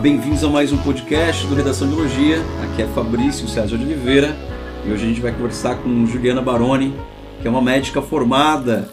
Bem-vindos a mais um podcast do Redação de. Aqui é Fabrício César de Oliveira e hoje a gente vai conversar com Juliana Baroni, que é uma médica formada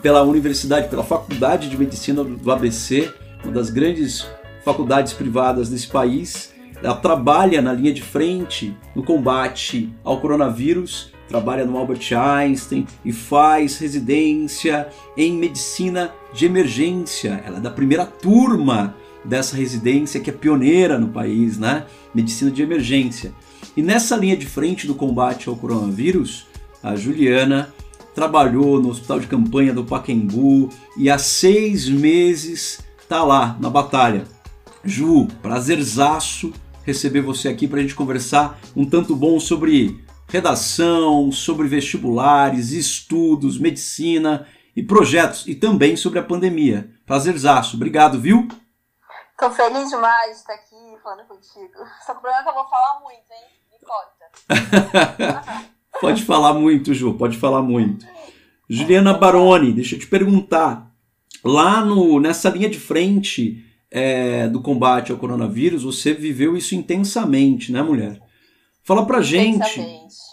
pela Universidade, pela Faculdade de Medicina do ABC, uma das grandes faculdades privadas desse país. Ela trabalha na linha de frente no combate ao coronavírus, trabalha no Albert Einstein e faz residência em medicina de emergência. Ela é da primeira turma dessa residência que é pioneira no país, né? Medicina de emergência. E nessa linha de frente do combate ao coronavírus, a Juliana trabalhou no hospital de campanha do Paquembu e há seis meses está lá na batalha. Ju, prazerzaço receber você aqui para a gente conversar um tanto bom sobre redação, sobre vestibulares, estudos, medicina e projetos e também sobre a pandemia. Prazerzaço, obrigado, viu? Tô feliz demais de estar aqui falando contigo. Só que o problema é que eu vou falar muito, hein? Me corta. pode falar muito, Ju, pode falar muito. Juliana Baroni, deixa eu te perguntar. Lá no, nessa linha de frente é, do combate ao coronavírus, você viveu isso intensamente, né, mulher? Fala pra gente.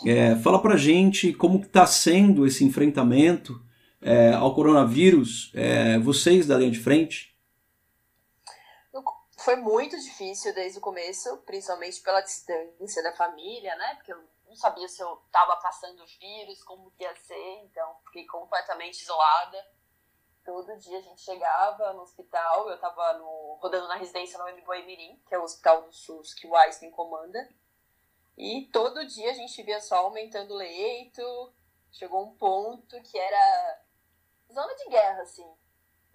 É, fala pra gente como está sendo esse enfrentamento é, ao coronavírus, é, vocês da linha de frente. Foi muito difícil desde o começo, principalmente pela distância da família, né? Porque eu não sabia se eu estava passando vírus, como ia ser, então fiquei completamente isolada. Todo dia a gente chegava no hospital, eu estava rodando na residência no Boimirim, que é o hospital do SUS que o Einstein comanda. E todo dia a gente via só aumentando o leito. Chegou um ponto que era zona de guerra, assim.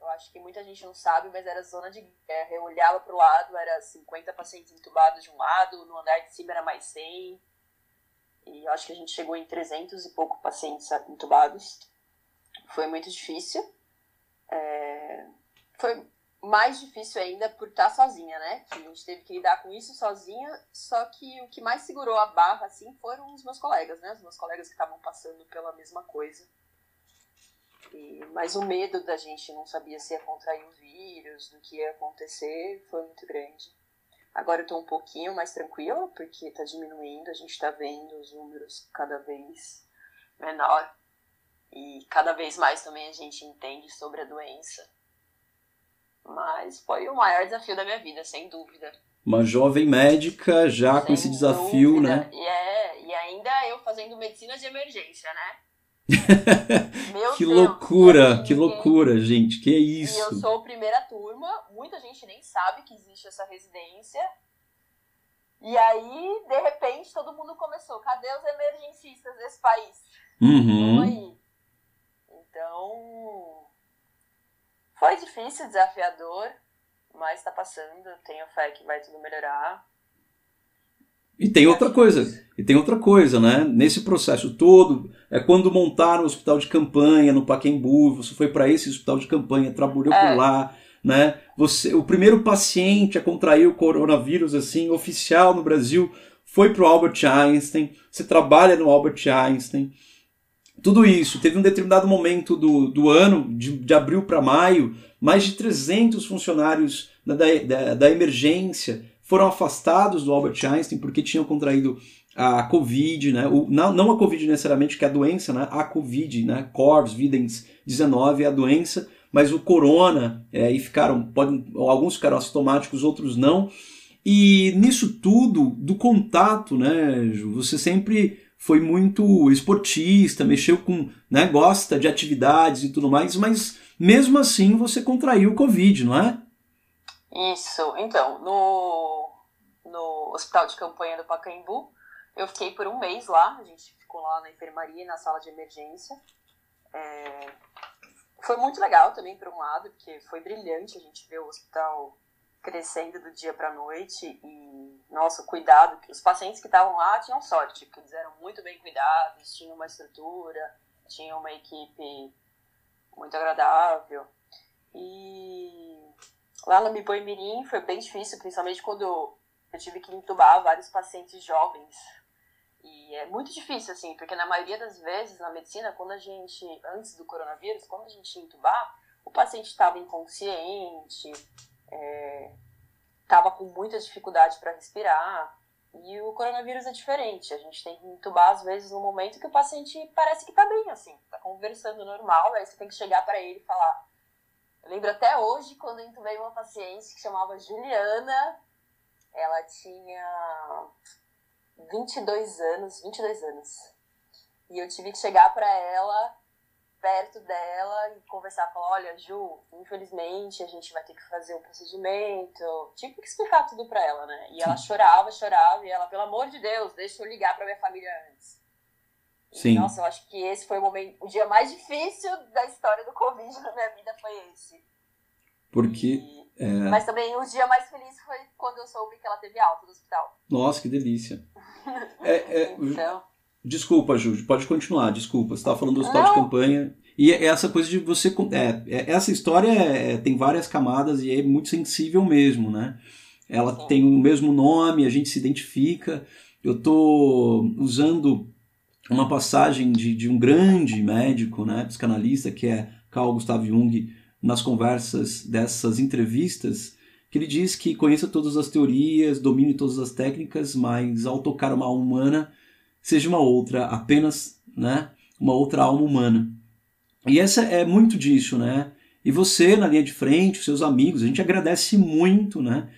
Eu acho que muita gente não sabe, mas era zona de guerra. Eu olhava para o lado, era 50 pacientes entubados de um lado, no andar de cima era mais 100. E eu acho que a gente chegou em 300 e pouco pacientes entubados. Foi muito difícil. É... Foi mais difícil ainda por estar sozinha, né? Que a gente teve que lidar com isso sozinha. Só que o que mais segurou a barra, assim, foram os meus colegas, né? Os meus colegas que estavam passando pela mesma coisa. E, mas o medo da gente não sabia se ia contrair o vírus, do que ia acontecer, foi muito grande. Agora eu tô um pouquinho mais tranquila, porque tá diminuindo, a gente tá vendo os números cada vez menor. E cada vez mais também a gente entende sobre a doença. Mas foi o maior desafio da minha vida, sem dúvida. Uma jovem médica já sem com esse desafio, dúvida. né? E, é, e ainda eu fazendo medicina de emergência, né? que Deus, loucura, que loucura, gente, que é isso? E eu sou primeira turma, muita gente nem sabe que existe essa residência. E aí, de repente, todo mundo começou. Cadê os emergencistas desse país? Uhum. aí. Então, foi difícil, desafiador, mas tá passando. Tenho fé que vai tudo melhorar. E tem outra coisa, e tem outra coisa, né? Nesse processo todo, é quando montaram o hospital de campanha no Paquembu, você foi para esse hospital de campanha, trabalhou é. por lá, né? Você, o primeiro paciente a contrair o coronavírus assim oficial no Brasil foi para o Albert Einstein. Você trabalha no Albert Einstein. Tudo isso. Teve um determinado momento do, do ano, de, de abril para maio, mais de 300 funcionários da, da, da emergência foram afastados do Albert Einstein porque tinham contraído a Covid, né? O, não, não a Covid necessariamente, que é a doença, né? A Covid, né? Corvus, Videns 19 é a doença, mas o corona, é, e ficaram, podem, alguns ficaram assintomáticos, outros não. E nisso tudo, do contato, né, Ju, você sempre foi muito esportista, mexeu com, né, gosta de atividades e tudo mais, mas mesmo assim você contraiu o Covid, não é? Isso, então, no, no hospital de campanha do Pacaembu, eu fiquei por um mês lá, a gente ficou lá na enfermaria, na sala de emergência. É, foi muito legal também, por um lado, porque foi brilhante a gente ver o hospital crescendo do dia para noite e, nossa, cuidado, que os pacientes que estavam lá tinham sorte, porque eles eram muito bem cuidados, tinham uma estrutura, tinham uma equipe muito agradável. E Lá no Miboimirim foi bem difícil, principalmente quando eu tive que entubar vários pacientes jovens. E é muito difícil, assim, porque na maioria das vezes na medicina, quando a gente, antes do coronavírus, quando a gente ia entubar, o paciente estava inconsciente, é, estava com muita dificuldade para respirar. E o coronavírus é diferente. A gente tem que entubar, às vezes, no momento que o paciente parece que tá bem, assim, tá conversando normal, aí você tem que chegar para ele e falar. Eu lembro até hoje, quando eu entubei uma paciente que chamava Juliana, ela tinha 22 anos, 22 anos. E eu tive que chegar para ela perto dela e conversar, falar, olha, Ju, infelizmente a gente vai ter que fazer o um procedimento. Tive que explicar tudo para ela, né? E ela chorava, chorava, e ela, pelo amor de Deus, deixa eu ligar para minha família antes. Sim. Nossa, eu acho que esse foi o momento, o dia mais difícil da história do Covid na minha vida foi esse. Porque. E... É... Mas também o dia mais feliz foi quando eu soube que ela teve alta do hospital. Nossa, que delícia. é, é, então... Desculpa, Ju, pode continuar, desculpa. Você estava falando do hospital Não. de campanha. E é essa coisa de você. É, é, essa história é, tem várias camadas e é muito sensível mesmo, né? Ela Sim. tem o mesmo nome, a gente se identifica. Eu estou usando uma passagem de, de um grande médico, né, psicanalista, que é Carl Gustav Jung, nas conversas dessas entrevistas, que ele diz que conheça todas as teorias, domine todas as técnicas, mas ao tocar uma alma humana, seja uma outra, apenas né, uma outra alma humana. E essa é muito disso, né? E você na linha de frente, os seus amigos, a gente agradece muito, né?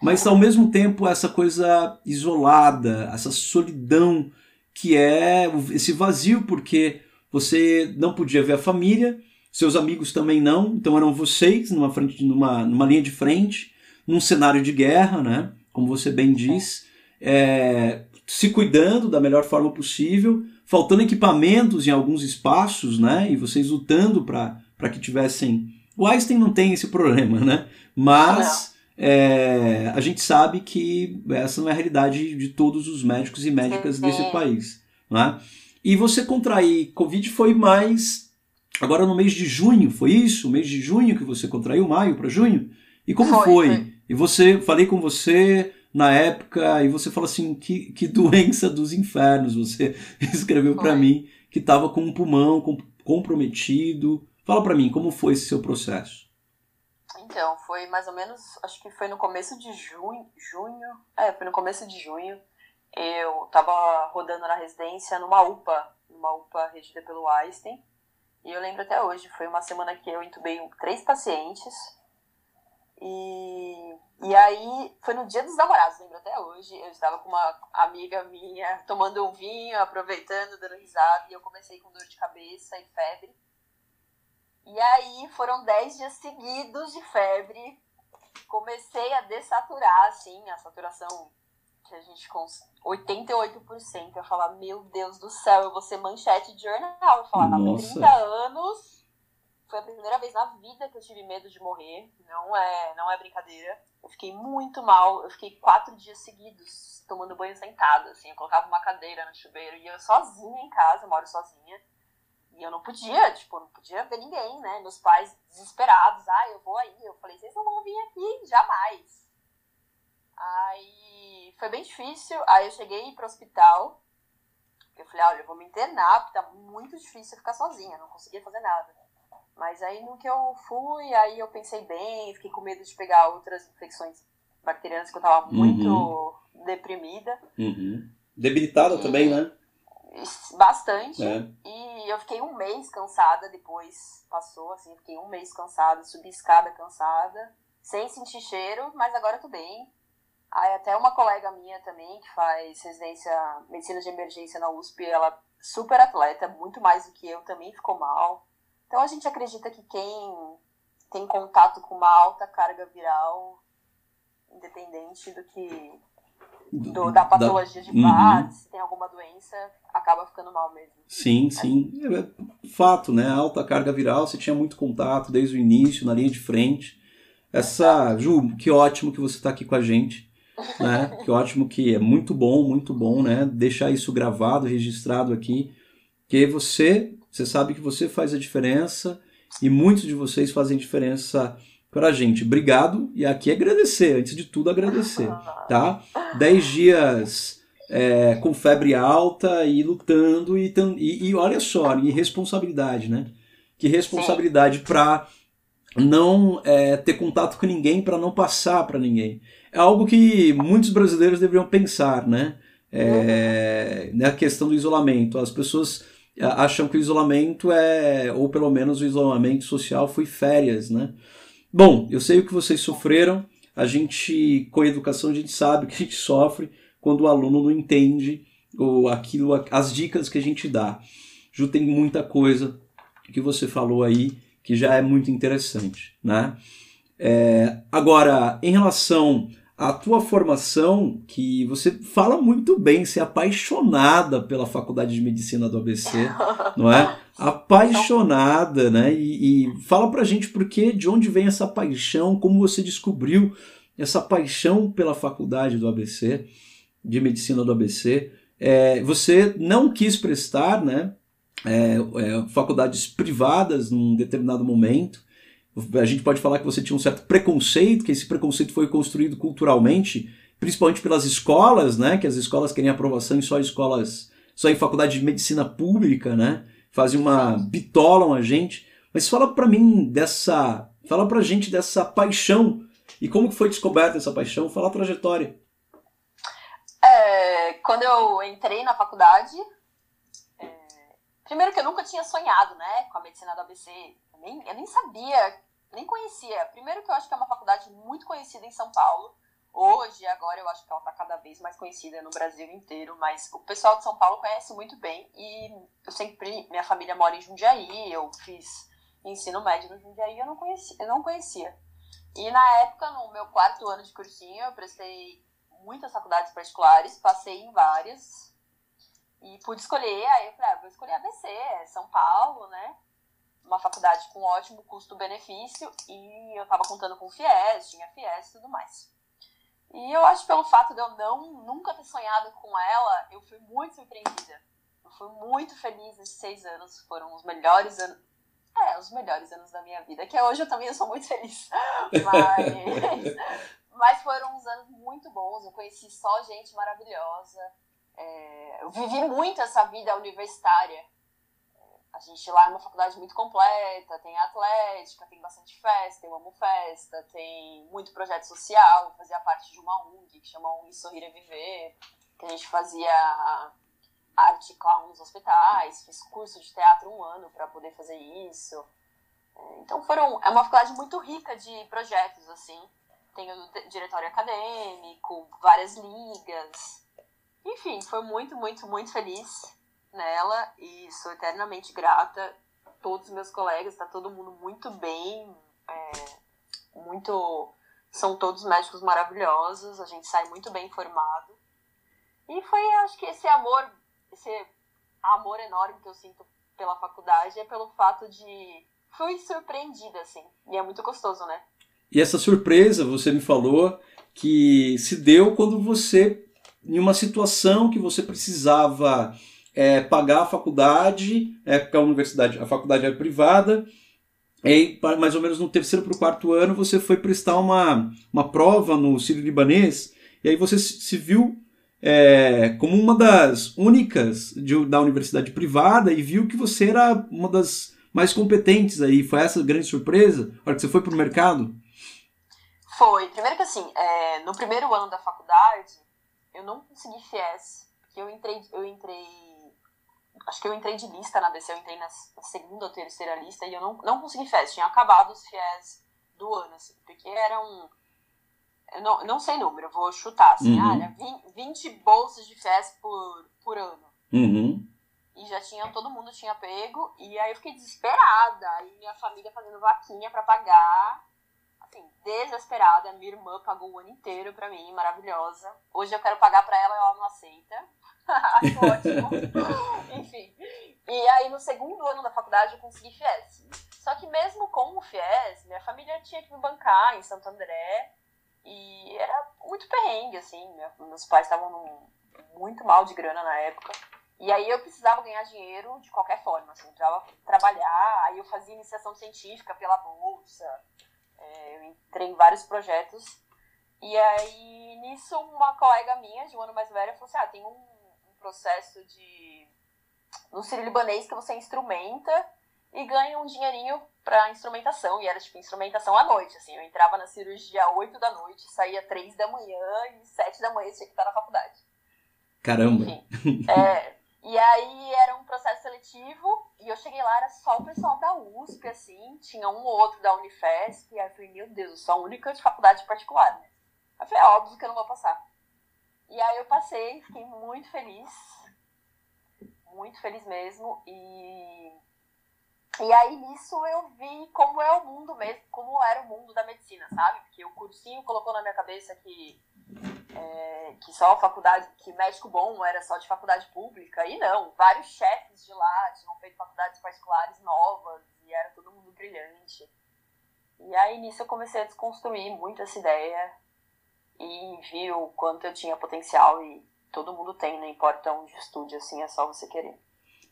Mas ao mesmo tempo essa coisa isolada, essa solidão que é esse vazio porque você não podia ver a família, seus amigos também não, então eram vocês numa frente, numa, numa linha de frente, num cenário de guerra, né? Como você bem diz, é, se cuidando da melhor forma possível, faltando equipamentos em alguns espaços, né? E vocês lutando para que tivessem. O Einstein não tem esse problema, né? Mas é, a gente sabe que essa não é a realidade de todos os médicos e médicas sim, sim. desse país, né? E você contrair Covid foi mais agora no mês de junho, foi isso? O mês de junho que você contraiu, maio para junho? E como foi, foi? foi? E você, falei com você, na época, e você fala assim, que, que doença dos infernos, você escreveu para mim, que estava com um pulmão comprometido. Fala para mim, como foi esse seu processo? Então, foi mais ou menos, acho que foi no começo de junho, junho, é, foi no começo de junho, eu estava rodando na residência numa UPA, numa UPA regida pelo Einstein, e eu lembro até hoje, foi uma semana que eu entubei três pacientes, e, e aí, foi no dia dos namorados, lembro até hoje. Eu estava com uma amiga minha tomando um vinho, aproveitando, dando risada, e eu comecei com dor de cabeça e febre. E aí, foram 10 dias seguidos de febre. Comecei a dessaturar, assim, a saturação que a gente com 88%. Eu falar, meu Deus do céu, eu vou ser manchete de jornal. Eu falava, Nossa. 30 anos foi a primeira vez na vida que eu tive medo de morrer. Não é, não é brincadeira. Eu fiquei muito mal. Eu fiquei quatro dias seguidos tomando banho sentada, assim. Eu colocava uma cadeira no chuveiro e eu sozinha em casa, eu moro sozinha. E eu não podia, tipo, não podia ver ninguém, né? Meus pais desesperados. Ah, eu vou aí. Eu falei, vocês não vão vir aqui, jamais. Aí foi bem difícil. Aí eu cheguei pro hospital. Eu falei, olha, eu vou me internar, porque tá muito difícil ficar sozinha, não conseguia fazer nada. Mas aí no que eu fui, aí eu pensei bem, fiquei com medo de pegar outras infecções bacterianas que eu tava muito uhum. deprimida. Uhum. Debilitada e, também, né? Bastante. É. E eu fiquei um mês cansada depois. Passou, assim, fiquei um mês cansada, subi escada cansada, sem sentir cheiro, mas agora tô bem. Aí até uma colega minha também, que faz residência medicina de emergência na USP, ela super atleta, muito mais do que eu, também ficou mal. Então a gente acredita que quem tem contato com uma alta carga viral, independente do que do, da patologia da... de base, uhum. se tem alguma doença, acaba ficando mal mesmo. Sim, é. sim. É, fato, né? Alta carga viral, você tinha muito contato desde o início, na linha de frente. Essa, Ju, que ótimo que você está aqui com a gente. Né? que ótimo que é muito bom, muito bom, né? Deixar isso gravado, registrado aqui. Que você você sabe que você faz a diferença e muitos de vocês fazem diferença para a gente. Obrigado e aqui agradecer, antes de tudo agradecer, tá? Dez dias é, com febre alta e lutando e, e, e olha só, e responsabilidade, né? Que responsabilidade para não é, ter contato com ninguém para não passar para ninguém. É algo que muitos brasileiros deveriam pensar, né? É, na questão do isolamento. As pessoas é, acham que o isolamento é, ou pelo menos o isolamento social foi férias, né? Bom, eu sei o que vocês sofreram. A gente, com a educação, a gente sabe que a gente sofre quando o aluno não entende ou aquilo, as dicas que a gente dá. Ju, tem muita coisa que você falou aí que já é muito interessante, né? É, agora, em relação à tua formação, que você fala muito bem, você é apaixonada pela Faculdade de Medicina do ABC, não é? Apaixonada, né? E, e fala pra gente por que, de onde vem essa paixão, como você descobriu essa paixão pela Faculdade do ABC, de Medicina do ABC. É, você não quis prestar, né? é, é, faculdades privadas num determinado momento. A gente pode falar que você tinha um certo preconceito, que esse preconceito foi construído culturalmente, principalmente pelas escolas, né? Que as escolas queriam aprovação em só escolas, só em faculdade de medicina pública, né? Fazem uma bitolam a gente. Mas fala para mim dessa, fala pra gente dessa paixão e como que foi descoberta essa paixão, fala a trajetória. É, quando eu entrei na faculdade, Primeiro que eu nunca tinha sonhado, né, com a medicina do ABC. Eu nem, eu nem sabia, nem conhecia. Primeiro que eu acho que é uma faculdade muito conhecida em São Paulo. Hoje, agora, eu acho que ela está cada vez mais conhecida no Brasil inteiro, mas o pessoal de São Paulo conhece muito bem. E eu sempre, minha família mora em Jundiaí, eu fiz ensino médio no Jundiaí, eu não conhecia. Eu não conhecia. E na época, no meu quarto ano de cursinho, eu prestei muitas faculdades particulares, passei em várias, e pude escolher, aí eu falei, ah, vou escolher ABC, São Paulo, né? Uma faculdade com ótimo custo-benefício e eu tava contando com FIES, tinha FIES e tudo mais. E eu acho que pelo fato de eu não nunca ter sonhado com ela, eu fui muito surpreendida. Eu fui muito feliz nesses seis anos, foram os melhores anos. É, os melhores anos da minha vida, que hoje eu também sou muito feliz. Mas, mas foram uns anos muito bons, eu conheci só gente maravilhosa. É, eu vivi muito essa vida universitária. A gente lá é uma faculdade muito completa, tem atlética, tem bastante festa, eu amo festa, tem muito projeto social, eu fazia parte de uma ONG que chama ONG Sorrir e Viver, que a gente fazia arte clown nos hospitais, fiz curso de teatro um ano para poder fazer isso. É, então foram, é uma faculdade muito rica de projetos, assim. Tem o diretório acadêmico, várias ligas, enfim, foi muito, muito, muito feliz nela e sou eternamente grata. Todos os meus colegas, tá todo mundo muito bem, é, muito. São todos médicos maravilhosos, a gente sai muito bem formado. E foi, acho que esse amor, esse amor enorme que eu sinto pela faculdade é pelo fato de. Fui surpreendida, assim. E é muito gostoso, né? E essa surpresa, você me falou que se deu quando você em uma situação que você precisava é, pagar a faculdade, é, porque a universidade, a faculdade era privada, e mais ou menos no terceiro para o quarto ano você foi prestar uma, uma prova no Sírio Libanês, e aí você se viu é, como uma das únicas de, da universidade privada e viu que você era uma das mais competentes aí. Foi essa grande surpresa? A hora que você foi para o mercado? Foi. Primeiro que assim, é, no primeiro ano da faculdade, eu não consegui FIES, porque eu entrei, eu entrei, acho que eu entrei de lista na ABC, eu entrei na segunda ou terceira lista e eu não, não consegui FIES, tinha acabado os FIES do ano, assim, porque era um, eu não, não sei número, eu vou chutar, assim, uhum. ah, era 20, 20 bolsas de FIES por, por ano. Uhum. E já tinha, todo mundo tinha pego, e aí eu fiquei desesperada, aí minha família fazendo vaquinha para pagar, assim, desesperada. Minha irmã pagou o ano inteiro pra mim, maravilhosa. Hoje eu quero pagar pra ela e ela não aceita. Acho ótimo. Enfim. E aí, no segundo ano da faculdade, eu consegui FIES. Só que mesmo com o FIES, minha família tinha que me bancar em Santo André. E era muito perrengue, assim. Meus pais estavam muito mal de grana na época. E aí eu precisava ganhar dinheiro de qualquer forma, assim, eu precisava trabalhar, aí eu fazia iniciação científica pela bolsa, é, eu entrei em vários projetos. E aí, nisso, uma colega minha, de um ano mais velha, falou assim: ah, tem um, processo de. no Sírio Libanês que você instrumenta e ganha um dinheirinho pra instrumentação, e era tipo instrumentação à noite, assim. Eu entrava na cirurgia às 8 da noite, saía 3 da manhã e 7 da manhã tinha que estar na faculdade. Caramba! Enfim, é, e aí era um processo seletivo, e eu cheguei lá, era só o pessoal da USP, assim, tinha um ou outro da Unifesp, e aí eu falei, meu Deus, eu sou a única de faculdade particular, né? Aí eu falei, é óbvio que eu não vou passar. E aí eu passei, fiquei muito feliz, muito feliz mesmo, e e aí nisso eu vi como é o mundo mesmo, como era o mundo da medicina, sabe? Porque o cursinho colocou na minha cabeça que, é, que só faculdade, que médico bom era só de faculdade pública. E não, vários chefes de lá tinham feito faculdades particulares novas e era todo mundo brilhante. E aí nisso eu comecei a desconstruir muito essa ideia e vi o quanto eu tinha potencial e todo mundo tem, não importa onde estude, assim, é só você querer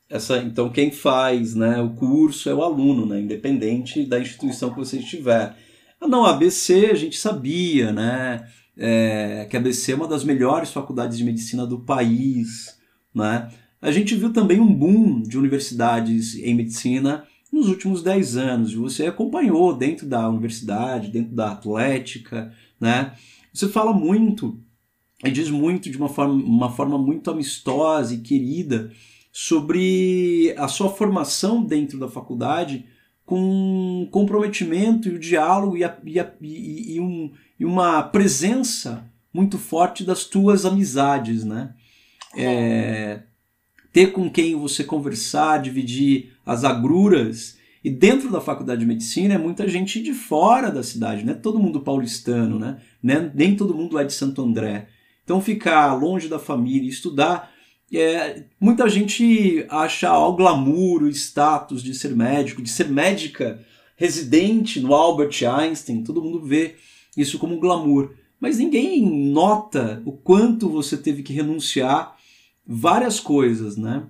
essa então quem faz né, o curso é o aluno, né, independente da instituição que você estiver. Ah, não, a ABC a gente sabia, né, é, que a ABC é uma das melhores faculdades de medicina do país, né. A gente viu também um boom de universidades em medicina nos últimos 10 anos. Você acompanhou dentro da universidade, dentro da atlética, né? Você fala muito e diz muito de uma forma, uma forma muito amistosa e querida sobre a sua formação dentro da faculdade com comprometimento e o diálogo e, a, e, a, e, e, um, e uma presença muito forte das tuas amizades, né? É, ter com quem você conversar, dividir as agruras. E dentro da faculdade de medicina é muita gente de fora da cidade, não é todo mundo paulistano, né? Nem todo mundo lá de Santo André. Então ficar longe da família, estudar é, muita gente acha o glamour, o status de ser médico, de ser médica residente no Albert Einstein, todo mundo vê isso como glamour. Mas ninguém nota o quanto você teve que renunciar várias coisas, né?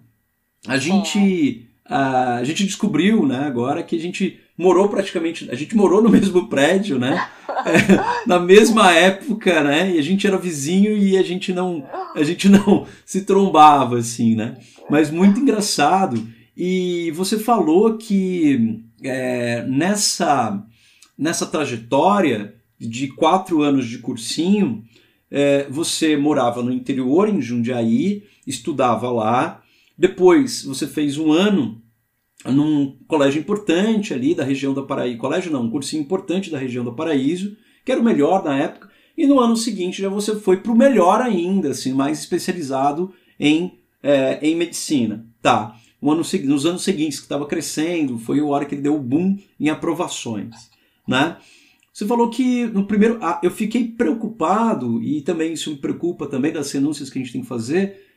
A gente, a, gente descobriu, né, agora que a gente morou praticamente, a gente morou no mesmo prédio, né? É, na mesma época, né? E a gente era vizinho e a gente não, a gente não se trombava assim, né? Mas muito engraçado. E você falou que é, nessa nessa trajetória de quatro anos de cursinho, é, você morava no interior, em Jundiaí, estudava lá. Depois você fez um ano num colégio importante ali da região da Paraíso, colégio não, um cursinho importante da região da Paraíso, que era o melhor na época, e no ano seguinte já você foi para o melhor ainda, assim, mais especializado em, é, em medicina. Tá, no ano, nos anos seguintes, que estava crescendo, foi a hora que ele deu o boom em aprovações, né? Você falou que no primeiro. Ah, eu fiquei preocupado, e também isso me preocupa também das renúncias que a gente tem que fazer,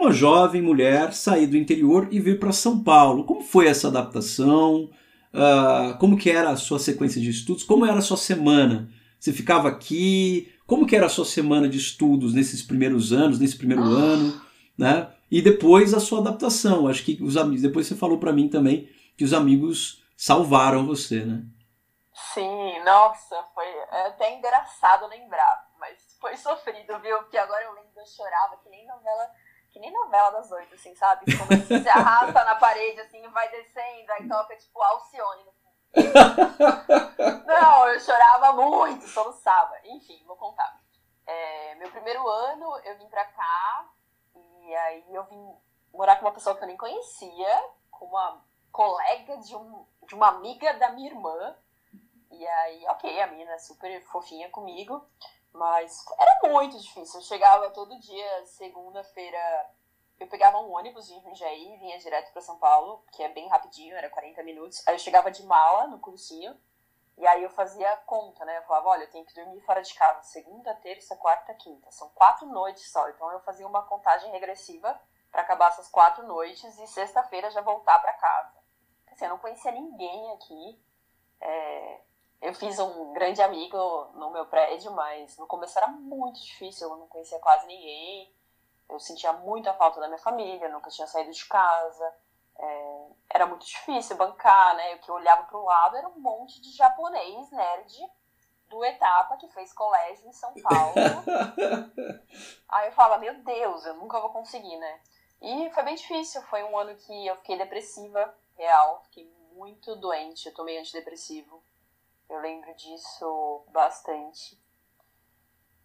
uma jovem mulher sair do interior e vir para São Paulo. Como foi essa adaptação? Uh, como que era a sua sequência de estudos? Como era a sua semana? Você ficava aqui? Como que era a sua semana de estudos nesses primeiros anos, nesse primeiro ah. ano, né? E depois a sua adaptação. Acho que os amigos, depois você falou para mim também que os amigos salvaram você, né? Sim, nossa, foi até engraçado lembrar, mas foi sofrido, viu? Porque agora eu lembro, eu chorava que nem novela que nem novela das oito, assim, sabe? Quando você se arrasta na parede, assim, vai descendo, aí toca, tipo, Alcione no. Não, eu chorava muito, soluçava. Enfim, vou contar. É, meu primeiro ano, eu vim pra cá, e aí eu vim morar com uma pessoa que eu nem conhecia, com uma colega de, um, de uma amiga da minha irmã. E aí, ok, a menina é super fofinha comigo. Mas era muito difícil. Eu chegava todo dia, segunda-feira, eu pegava um ônibus de Jundiaí e vinha direto para São Paulo, que é bem rapidinho, era 40 minutos. Aí eu chegava de mala no cursinho, e aí eu fazia conta, né? Eu falava, olha, eu tenho que dormir fora de casa segunda, terça, quarta, quinta. São quatro noites só. Então eu fazia uma contagem regressiva para acabar essas quatro noites e sexta-feira já voltar para casa. Assim, eu não conhecia ninguém aqui. É, eu fiz um grande amigo no meu prédio, mas no começo era muito difícil, eu não conhecia quase ninguém. Eu sentia muita falta da minha família, nunca tinha saído de casa. É, era muito difícil bancar, né? O que eu olhava para o lado era um monte de japonês nerd do Etapa que fez colégio em São Paulo. Aí eu falava, meu Deus, eu nunca vou conseguir, né? E foi bem difícil, foi um ano que eu fiquei depressiva, real, fiquei muito doente, eu tomei antidepressivo. Eu lembro disso bastante.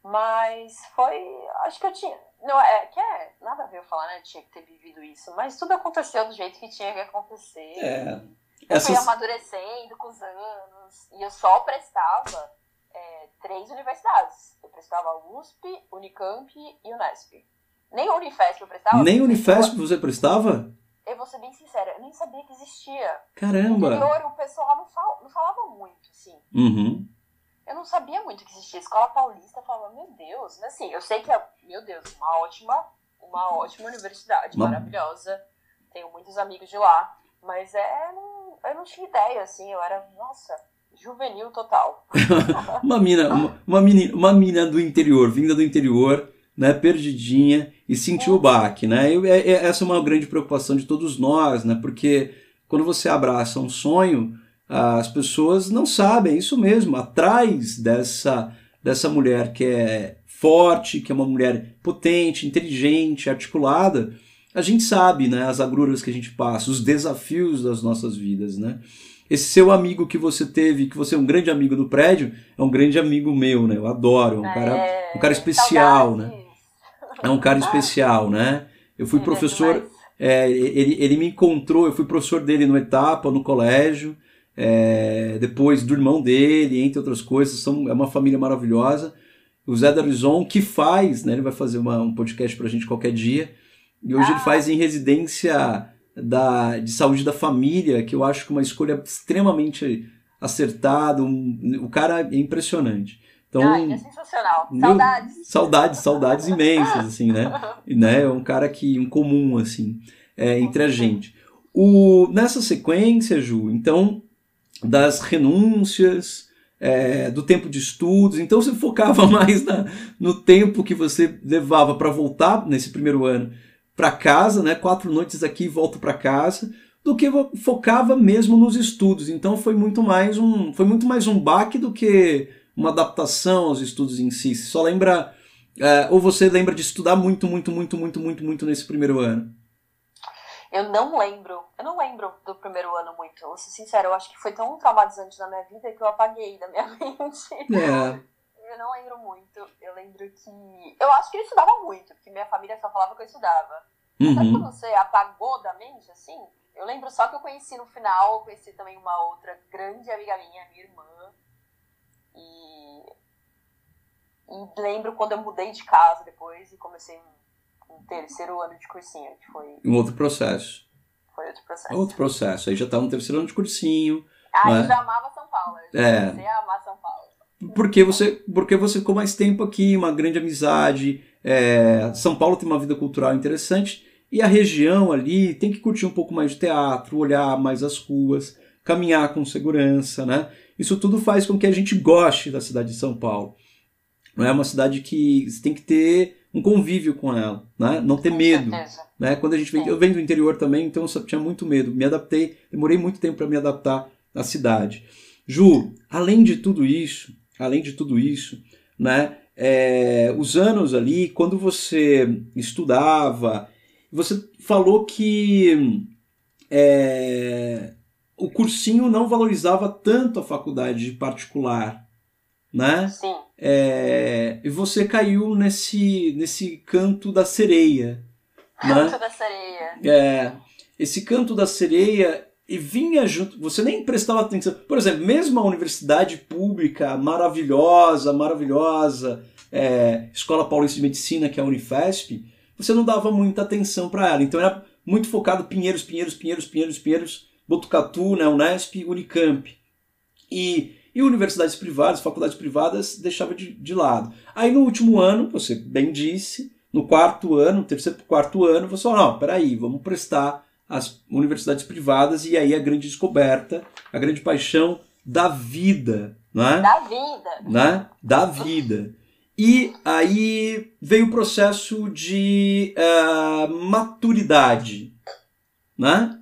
Mas foi. Acho que eu tinha. Não, é que é. Nada a ver eu falar, né? Tinha que ter vivido isso. Mas tudo aconteceu do jeito que tinha que acontecer. É. Eu fui amadurecendo com os anos. E eu só prestava é, três universidades. Eu prestava USP, Unicamp e Unesp. Nem Unifesp eu prestava. Nem Unifesp você prestava? Eu vou ser bem sincera, eu nem sabia que existia. Caramba! No interior o pessoal não, fal, não falava muito, assim. Uhum. Eu não sabia muito que existia. Escola Paulista, eu falava, meu Deus. Mas assim, eu sei que é, meu Deus, uma ótima, uma ótima universidade, maravilhosa. Tenho muitos amigos de lá. Mas é, não, eu não tinha ideia, assim, eu era, nossa, juvenil total. uma mina, uma, uma, menina, uma mina do interior, vinda do interior, né, perdidinha e sentiu o baque, né? E, é, é, essa é uma grande preocupação de todos nós, né? Porque quando você abraça um sonho, as pessoas não sabem, é isso mesmo, atrás dessa dessa mulher que é forte, que é uma mulher potente, inteligente, articulada, a gente sabe, né, as agruras que a gente passa, os desafios das nossas vidas, né? Esse seu amigo que você teve, que você é um grande amigo do prédio, é um grande amigo meu, né? Eu adoro, é um cara, um cara especial, né? É um cara especial, né? Eu fui professor, é, ele, ele me encontrou, eu fui professor dele no Etapa, no colégio, é, depois do irmão dele, entre outras coisas, são, é uma família maravilhosa. O Zé Darizon, que faz, né? Ele vai fazer uma, um podcast pra gente qualquer dia. E hoje ah. ele faz em residência da, de saúde da família, que eu acho que uma escolha extremamente acertada. Um, o cara é impressionante. Então, Ai, é sensacional. Meu, saudades. Saudades, saudades imensas, assim, né? né? É um cara que, um comum, assim, é, entre a gente. O, nessa sequência, Ju, então, das renúncias, é, do tempo de estudos, então você focava mais na, no tempo que você levava para voltar nesse primeiro ano para casa, né? Quatro noites aqui e volto para casa, do que focava mesmo nos estudos. Então foi muito mais um, foi muito mais um baque do que uma adaptação aos estudos em si. Você só lembra. É, ou você lembra de estudar muito, muito, muito, muito, muito, muito nesse primeiro ano? Eu não lembro. Eu não lembro do primeiro ano muito. Vou ser sincero, eu acho que foi tão traumatizante na minha vida que eu apaguei da minha mente. É. Eu não lembro muito. Eu lembro que. Eu acho que eu estudava muito, porque minha família só falava que eu estudava. Uhum. Sabe quando você apagou da mente, assim? Eu lembro só que eu conheci no final, conheci também uma outra grande amiga minha, minha irmã, e, e lembro quando eu mudei de casa depois e comecei um, um terceiro ano de cursinho, que foi... Um outro processo. Foi outro processo. Outro processo. Aí já tá no terceiro ano de cursinho. Ah, né? eu já amava São Paulo. Eu já é. comecei a amar São Paulo. Porque você, porque você ficou mais tempo aqui, uma grande amizade. É, São Paulo tem uma vida cultural interessante e a região ali tem que curtir um pouco mais de teatro, olhar mais as ruas, caminhar com segurança, né? Isso tudo faz com que a gente goste da cidade de São Paulo. Não é uma cidade que você tem que ter um convívio com ela, né? Não ter com medo, certeza. né? Quando a gente vem, eu venho do interior também, então eu tinha muito medo. Me adaptei, demorei muito tempo para me adaptar à cidade. Ju, além de tudo isso, além de tudo isso, né? É, os anos ali, quando você estudava, você falou que é, o cursinho não valorizava tanto a faculdade particular, né? Sim. É, e você caiu nesse, nesse canto da sereia. Canto né? da sereia. É, esse canto da sereia e vinha junto, você nem prestava atenção. Por exemplo, mesmo a universidade pública maravilhosa, maravilhosa, é, Escola Paulista de Medicina, que é a Unifesp, você não dava muita atenção para ela. Então era muito focado Pinheiros, Pinheiros, Pinheiros, Pinheiros, Pinheiros Botucatu, né, Unesp, Unicamp. E, e universidades privadas, faculdades privadas, deixava de, de lado. Aí no último ano, você bem disse, no quarto ano, terceiro para quarto ano, você falou, não, peraí, vamos prestar as universidades privadas e aí a grande descoberta, a grande paixão da vida, né? Da vida. Né? Da vida. E aí veio o processo de uh, maturidade, né?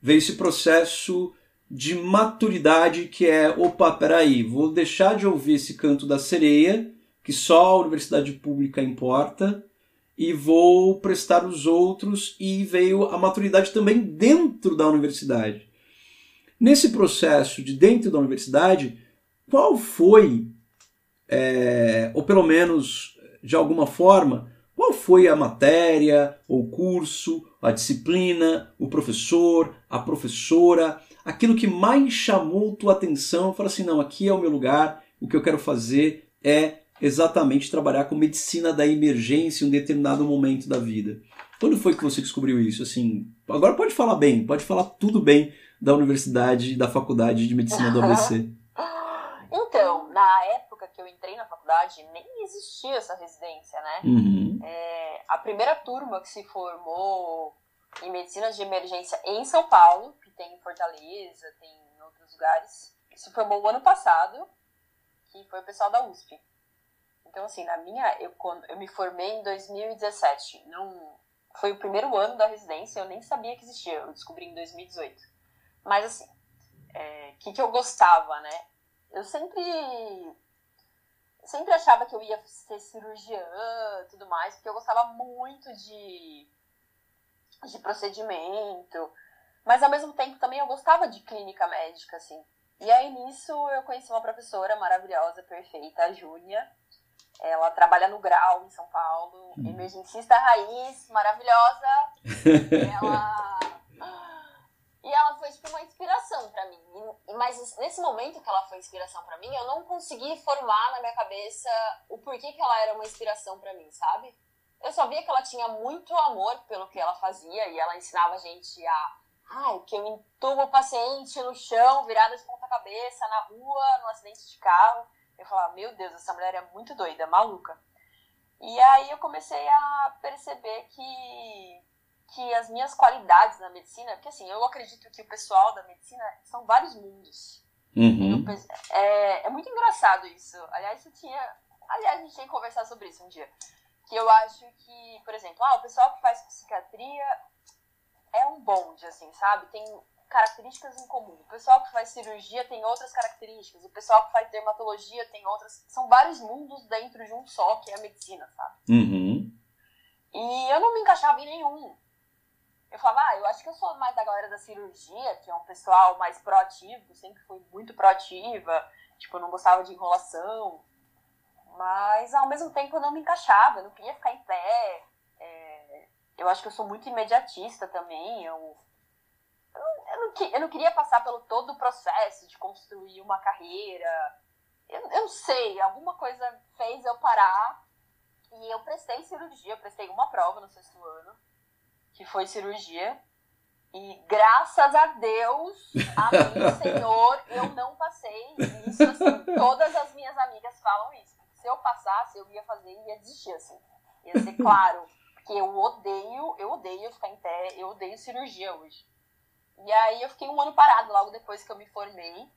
Veio esse processo de maturidade que é, opa, peraí, vou deixar de ouvir esse canto da sereia, que só a universidade pública importa, e vou prestar os outros, e veio a maturidade também dentro da universidade. Nesse processo de dentro da universidade, qual foi, é, ou pelo menos de alguma forma, qual foi a matéria, ou curso, a disciplina, o professor, a professora, aquilo que mais chamou tua atenção? Fala assim, não, aqui é o meu lugar, o que eu quero fazer é exatamente trabalhar com medicina da emergência em um determinado momento da vida. Quando foi que você descobriu isso? Assim, agora pode falar bem, pode falar tudo bem da universidade, da faculdade de medicina do ABC. então, na época que eu entrei na faculdade, nem existia essa residência, né? Uhum. É, a primeira turma que se formou em medicina de emergência em São Paulo, que tem em Fortaleza, tem em outros lugares, se formou o ano passado, que foi o pessoal da USP. Então, assim, na minha. Eu, eu me formei em 2017. Não, foi o primeiro ano da residência, eu nem sabia que existia, eu descobri em 2018. Mas assim, o é, que, que eu gostava, né? Eu sempre sempre achava que eu ia ser cirurgiã tudo mais, porque eu gostava muito de, de procedimento, mas ao mesmo tempo também eu gostava de clínica médica, assim. E aí nisso eu conheci uma professora maravilhosa, perfeita, a Júlia, ela trabalha no Grau, em São Paulo, hum. emergencista raiz, maravilhosa. ela... E ela foi, tipo, uma inspiração para mim. E, mas nesse momento que ela foi inspiração para mim, eu não consegui formar na minha cabeça o porquê que ela era uma inspiração para mim, sabe? Eu só via que ela tinha muito amor pelo que ela fazia e ela ensinava a gente a. Ai, que eu entubo o paciente no chão, virada de ponta cabeça, na rua, no acidente de carro. Eu falava, meu Deus, essa mulher é muito doida, maluca. E aí eu comecei a perceber que, que as minhas qualidades na medicina, porque assim, eu acredito que o pessoal da medicina são vários mundos. Uhum. É, é muito engraçado isso. Aliás, eu tinha. Aliás, a gente tinha que conversar sobre isso um dia. Que eu acho que, por exemplo, ah, o pessoal que faz psiquiatria é um bonde, assim, sabe? Tem características em comum. O pessoal que faz cirurgia tem outras características, o pessoal que faz dermatologia tem outras. São vários mundos dentro de um só, que é a medicina, sabe? Uhum. E eu não me encaixava em nenhum. Eu falava, ah, eu acho que eu sou mais da galera da cirurgia, que é um pessoal mais proativo, sempre fui muito proativa, tipo, eu não gostava de enrolação. Mas ao mesmo tempo eu não me encaixava, eu não queria ficar em pé. É... eu acho que eu sou muito imediatista também, eu eu não, eu não queria passar pelo todo o processo de construir uma carreira. Eu, eu não sei, alguma coisa fez eu parar. E eu prestei cirurgia, eu prestei uma prova no sexto ano, que foi cirurgia. E graças a Deus, a mim, Senhor, eu não passei. Isso, assim, todas as minhas amigas falam isso. Se eu passasse, eu ia fazer e ia desistir, assim. Ia ser claro. Porque eu odeio, eu odeio ficar em pé, eu odeio cirurgia hoje. E aí eu fiquei um ano parado logo depois que eu me formei.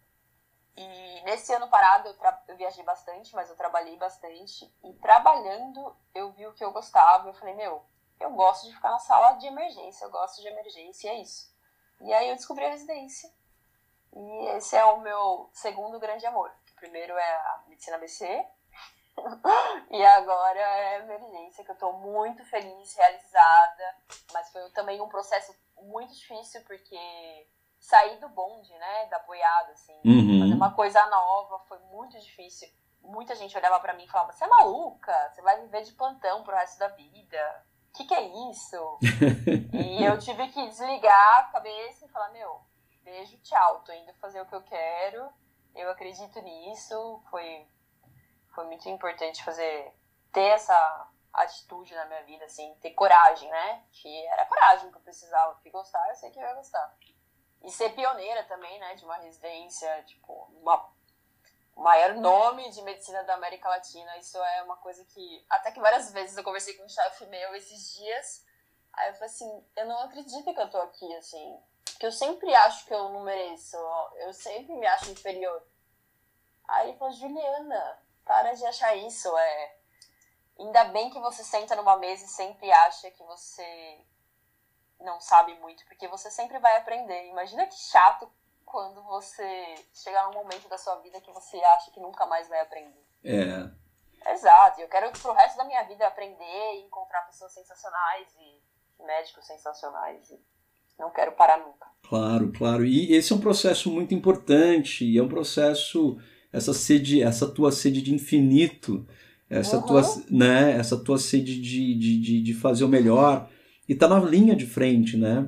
E nesse ano parado eu, eu, viajei bastante, mas eu trabalhei bastante. E trabalhando eu vi o que eu gostava. Eu falei, meu, eu gosto de ficar na sala de emergência, eu gosto de emergência, é isso. E aí eu descobri a residência. E esse é o meu segundo grande amor. O primeiro é a medicina ABC. e agora é a emergência, que eu estou muito feliz, realizada. Mas foi também um processo muito difícil, porque sair do bonde, né, da boiada, assim, uhum. fazer uma coisa nova foi muito difícil. Muita gente olhava para mim e falava: Você é maluca? Você vai viver de plantão pro resto da vida? O que, que é isso? e eu tive que desligar a cabeça e falar: Meu, beijo, tchau, tô indo fazer o que eu quero, eu acredito nisso. Foi, foi muito importante fazer, ter essa atitude na minha vida, assim, ter coragem, né? Que era coragem que eu precisava, porque gostar, eu sei que eu ia gostar. E ser pioneira também, né, de uma residência, tipo, uma, o maior nome de medicina da América Latina, isso é uma coisa que, até que várias vezes eu conversei com um chefe meu esses dias, aí eu falei assim, eu não acredito que eu tô aqui, assim, porque eu sempre acho que eu não mereço, eu sempre me acho inferior. Aí ele falou, Juliana, para de achar isso, é. Ainda bem que você senta numa mesa e sempre acha que você não sabe muito, porque você sempre vai aprender. Imagina que chato quando você chegar num momento da sua vida que você acha que nunca mais vai aprender. É. Exato. Eu quero pro resto da minha vida aprender e encontrar pessoas sensacionais e médicos sensacionais. não quero parar nunca. Claro, claro. E esse é um processo muito importante, e é um processo, essa sede, essa tua sede de infinito, essa, uhum. tua, né, essa tua sede de, de, de, de fazer o melhor, e tá na linha de frente, né?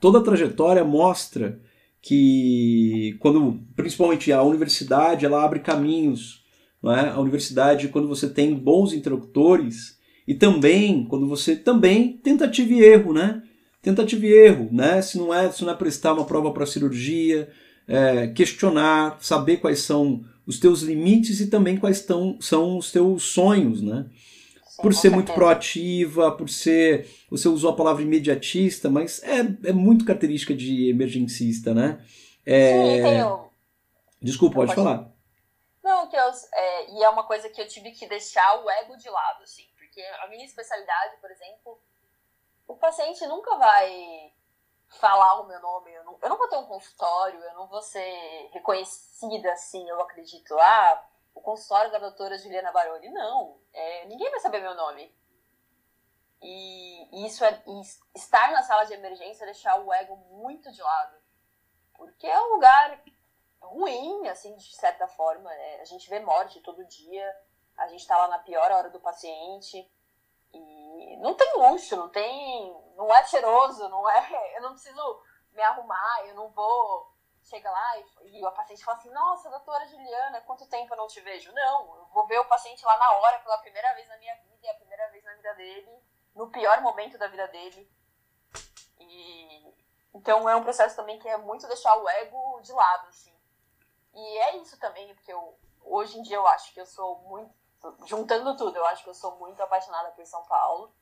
Toda a trajetória mostra que quando principalmente a universidade ela abre caminhos é? a universidade quando você tem bons interlocutores e também quando você também tentativa e erro né? Tentativa e erro né? Se não é se não é prestar uma prova para cirurgia é, questionar saber quais são os teus limites e também quais estão, são os teus sonhos né por ser muito proativa, por ser. Você usou a palavra imediatista, mas é, é muito característica de emergencista, né? É... Sim, tenho. Desculpa, pode, pode, falar. Não, que eu, é, e é uma coisa que eu tive que deixar o ego de lado, assim, porque a minha especialidade, por exemplo, o paciente nunca vai falar o meu nome, eu não, eu não vou ter um consultório, eu não vou ser reconhecida assim, eu acredito. Ah, o consultório da doutora Juliana Baroni. Não, é, ninguém vai saber meu nome. E, isso é e estar na sala de emergência deixar o ego muito de lado. Porque é um lugar ruim, assim, de certa forma. Né? A gente vê morte todo dia, a gente está lá na pior hora do paciente. E não tem luxo, não tem. não é cheiroso, não é. Eu não preciso me arrumar, eu não vou chega lá e, e a paciente fala assim, nossa, doutora Juliana, quanto tempo eu não te vejo? Não, eu vou ver o paciente lá na hora, pela primeira vez na minha vida, e é a primeira vez na vida dele, no pior momento da vida dele. E então é um processo também que é muito deixar o ego de lado, assim. E é isso também, porque eu, hoje em dia eu acho que eu sou muito, juntando tudo, eu acho que eu sou muito apaixonada por São Paulo,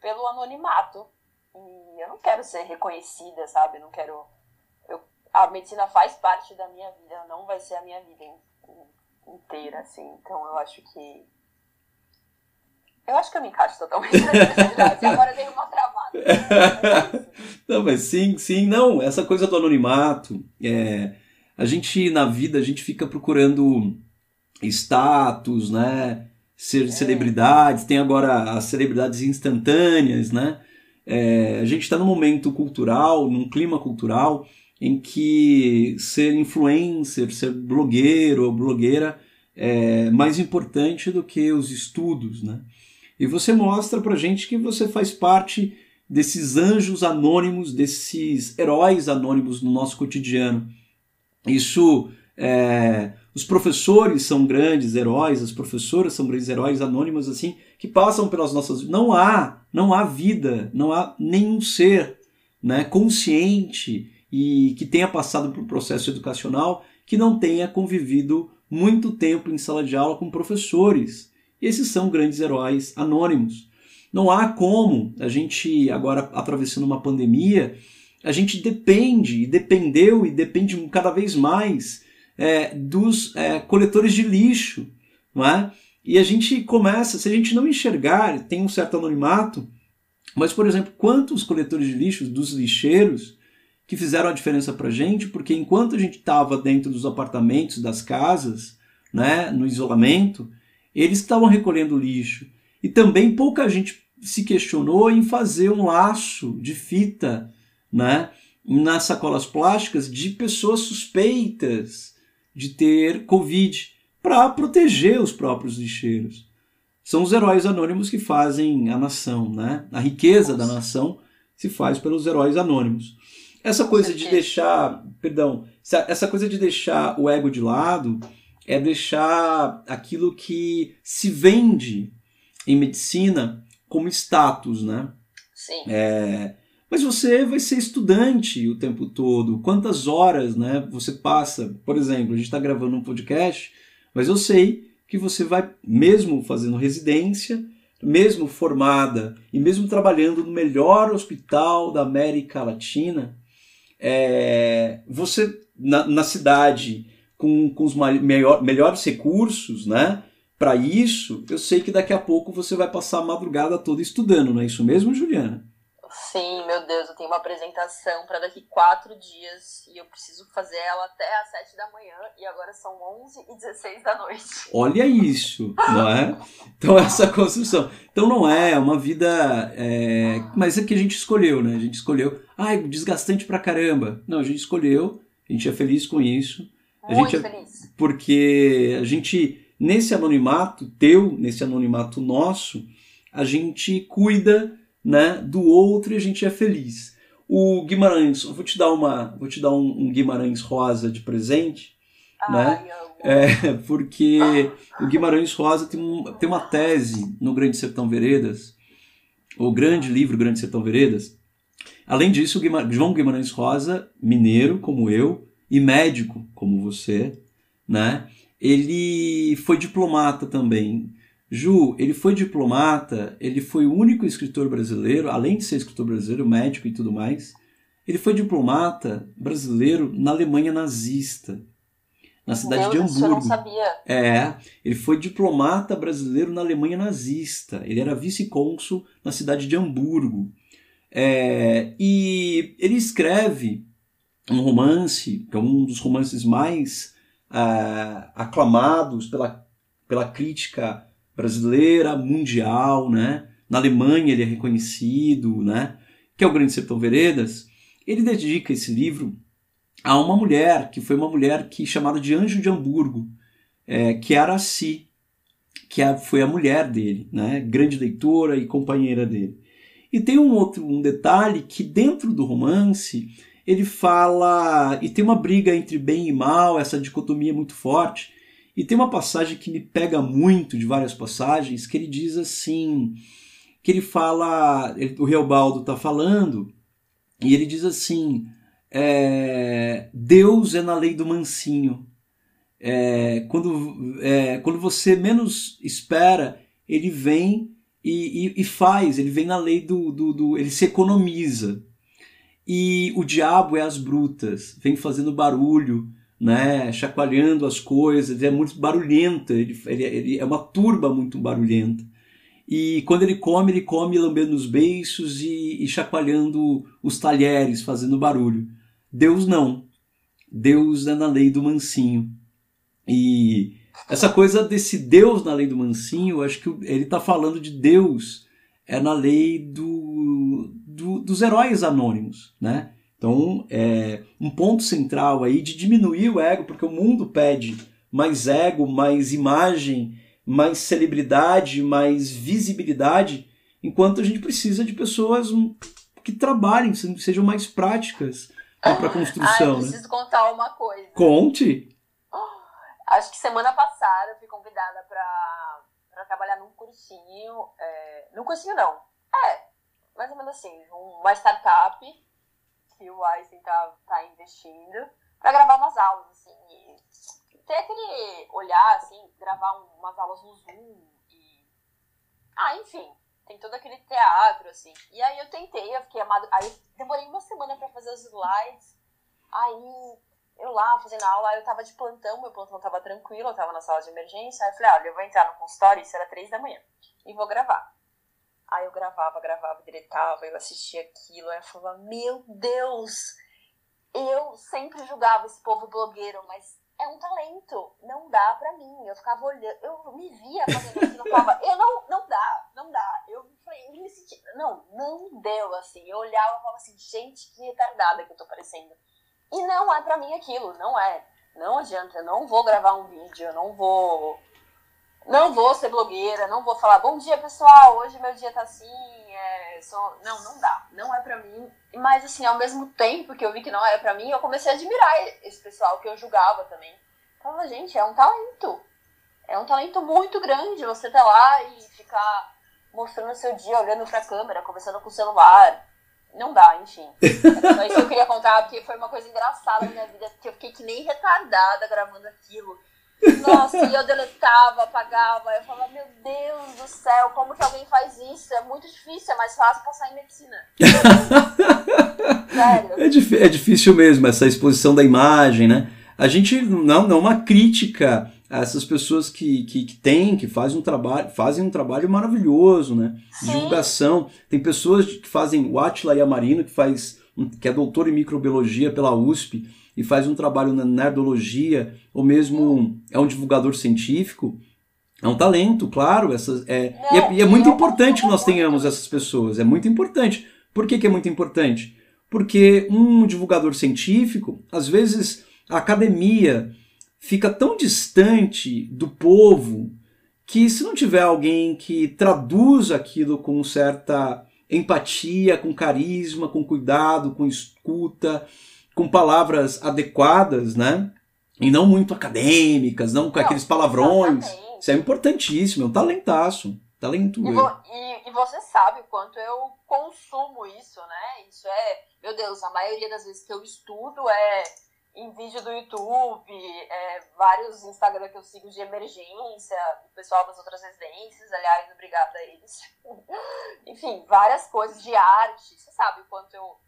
pelo anonimato. E eu não quero ser reconhecida, sabe? Eu não quero a medicina faz parte da minha vida, não vai ser a minha vida inteira, assim. Então eu acho que. Eu acho que eu me encaixo totalmente na especialidade. Agora eu dei uma travada. não, mas sim, sim, não. Essa coisa do anonimato. É, a gente, na vida, a gente fica procurando status, né? Ser é. celebridades. Tem agora as celebridades instantâneas, né? É, a gente está num momento cultural, num clima cultural em que ser influencer, ser blogueiro ou blogueira é mais importante do que os estudos, né? E você mostra pra gente que você faz parte desses anjos anônimos, desses heróis anônimos no nosso cotidiano. Isso, é, os professores são grandes heróis, as professoras são grandes heróis anônimos assim que passam pelas nossas. Não há, não há vida, não há nenhum ser, né, consciente e que tenha passado por processo educacional que não tenha convivido muito tempo em sala de aula com professores. Esses são grandes heróis anônimos. Não há como a gente, agora atravessando uma pandemia, a gente depende, e dependeu e depende cada vez mais é, dos é, coletores de lixo. Não é? E a gente começa, se a gente não enxergar, tem um certo anonimato, mas, por exemplo, quantos coletores de lixo dos lixeiros que fizeram a diferença para a gente, porque enquanto a gente estava dentro dos apartamentos, das casas, né, no isolamento, eles estavam recolhendo lixo. E também pouca gente se questionou em fazer um laço de fita né, nas sacolas plásticas de pessoas suspeitas de ter Covid para proteger os próprios lixeiros. São os heróis anônimos que fazem a nação, né? A riqueza da nação se faz pelos heróis anônimos. Essa coisa de deixar, perdão, essa coisa de deixar o ego de lado é deixar aquilo que se vende em medicina como status, né? Sim. É, mas você vai ser estudante o tempo todo. Quantas horas, né? Você passa, por exemplo, a gente está gravando um podcast, mas eu sei que você vai, mesmo fazendo residência, mesmo formada e mesmo trabalhando no melhor hospital da América Latina, é, você na, na, cidade com, com os maior, melhores recursos, né? Para isso, eu sei que daqui a pouco você vai passar a madrugada toda estudando, não é isso mesmo, Juliana? Sim, meu Deus, eu tenho uma apresentação para daqui quatro dias e eu preciso fazer ela até às sete da manhã e agora são onze e dezesseis da noite. Olha isso, não é? Então essa construção. Então não é uma vida, é... mas é que a gente escolheu, né? A gente escolheu, ai, desgastante pra caramba. Não, a gente escolheu, a gente é feliz com isso. A Muito gente é... feliz. Porque a gente, nesse anonimato teu, nesse anonimato nosso, a gente cuida né, do outro e a gente é feliz. O Guimarães, vou te dar uma, vou te dar um, um Guimarães rosa de presente, né? É, porque o Guimarães Rosa tem, um, tem uma tese no Grande Sertão Veredas, o grande livro Grande Sertão Veredas. Além disso, João Guimarães Rosa, mineiro como eu e médico como você, né? Ele foi diplomata também. Ju, ele foi diplomata, ele foi o único escritor brasileiro, além de ser escritor brasileiro, médico e tudo mais, ele foi diplomata brasileiro na Alemanha nazista, na cidade Deus, de Hamburgo. Eu não sabia. É, ele foi diplomata brasileiro na Alemanha nazista. Ele era vice-cônsul na cidade de Hamburgo. É, e ele escreve um romance, que é um dos romances mais uh, aclamados pela, pela crítica brasileira, mundial, né? Na Alemanha ele é reconhecido, né? Que é o Grande Sertão Veredas. Ele dedica esse livro a uma mulher, que foi uma mulher que chamada de Anjo de Hamburgo, é, que era a Si, que foi a mulher dele, né? Grande leitora e companheira dele. E tem um outro um detalhe que dentro do romance ele fala e tem uma briga entre bem e mal, essa dicotomia é muito forte. E tem uma passagem que me pega muito de várias passagens, que ele diz assim, que ele fala, ele, o Reobaldo está falando, e ele diz assim, é, Deus é na lei do mansinho. É, quando, é, quando você menos espera, ele vem e, e, e, faz, ele vem na lei do, do, do. Ele se economiza. E o diabo é as brutas, vem fazendo barulho, né, chacoalhando as coisas, é muito barulhento, ele, ele, ele, é uma turba muito barulhenta. E quando ele come, ele come lambendo os beiços e, e chacoalhando os talheres, fazendo barulho. Deus não. Deus é na lei do mansinho. E essa coisa desse Deus na lei do mansinho, eu acho que ele está falando de Deus é na lei do, do, dos heróis anônimos, né? Então, é um ponto central aí de diminuir o ego, porque o mundo pede mais ego, mais imagem, mais celebridade, mais visibilidade, enquanto a gente precisa de pessoas que trabalhem, sejam mais práticas né, para a construção. Ah, eu né? preciso né? contar uma coisa. Conte. Acho que semana passada eu fui convidada para trabalhar num cursinho. É, num cursinho não. É, mais ou menos assim, uma startup que o Einstein tá, tá investindo para gravar umas aulas, assim, e ter aquele olhar, assim, gravar umas aulas no Zoom e... Ah, enfim, tem todo aquele teatro, assim. E aí eu tentei, eu fiquei amado... Aí demorei uma semana para fazer os slides, aí eu lá fazendo aula, eu tava de plantão, meu plantão tava tranquilo, eu tava na sala de emergência, aí eu falei, olha, eu vou entrar no consultório, isso era três da manhã, e vou gravar. Aí eu gravava, gravava, diretava, eu assistia aquilo, aí eu falava, meu Deus, eu sempre julgava esse povo blogueiro, mas é um talento, não dá pra mim. Eu ficava olhando, eu me via fazendo aquilo, eu falava, eu não, não dá, não dá. Eu falei, eu me senti, não, não deu, assim. Eu olhava e falava assim, gente, que retardada que eu tô parecendo. E não é pra mim aquilo, não é. Não adianta, eu não vou gravar um vídeo, eu não vou não vou ser blogueira, não vou falar bom dia pessoal, hoje meu dia tá assim, é, só... não, não dá, não é pra mim. Mas assim, ao mesmo tempo que eu vi que não era pra mim, eu comecei a admirar esse pessoal que eu julgava também. Falava, gente, é um talento. É um talento muito grande você tá lá e ficar mostrando seu dia, olhando pra câmera, conversando com o celular. Não dá, enfim. Era só isso que eu queria contar, porque foi uma coisa engraçada na minha vida, porque eu fiquei que nem retardada gravando aquilo. Nossa, e eu deletava, apagava. Eu falava, meu Deus do céu, como que alguém faz isso? É muito difícil, é mais fácil passar em medicina. Sério. É, é, difícil mesmo essa exposição da imagem, né? A gente não, não é uma crítica essas pessoas que, que, que têm, que fazem um trabalho, fazem um trabalho maravilhoso, né? De divulgação. Tem pessoas que fazem, o Atila Yamarino, que faz, que é doutor em microbiologia pela USP e faz um trabalho na nerdologia, ou mesmo é um divulgador científico, é um talento, claro. Essas, é, e, é, e é muito importante que nós tenhamos essas pessoas. É muito importante. Por que, que é muito importante? Porque um divulgador científico, às vezes, a academia fica tão distante do povo que se não tiver alguém que traduz aquilo com certa empatia, com carisma, com cuidado, com escuta, com palavras adequadas, né? E não muito acadêmicas, não com não, aqueles palavrões. Exatamente. Isso é importantíssimo, é um talentaço. Talento e, vo, e, e, você sabe o quanto eu consumo isso, né? Isso é, meu Deus, a maioria das vezes que eu estudo é em vídeo do YouTube, é, vários Instagram que eu sigo de emergência, o pessoal das outras residências, aliás, obrigada a eles. Enfim, várias coisas de arte. Você sabe o quanto eu,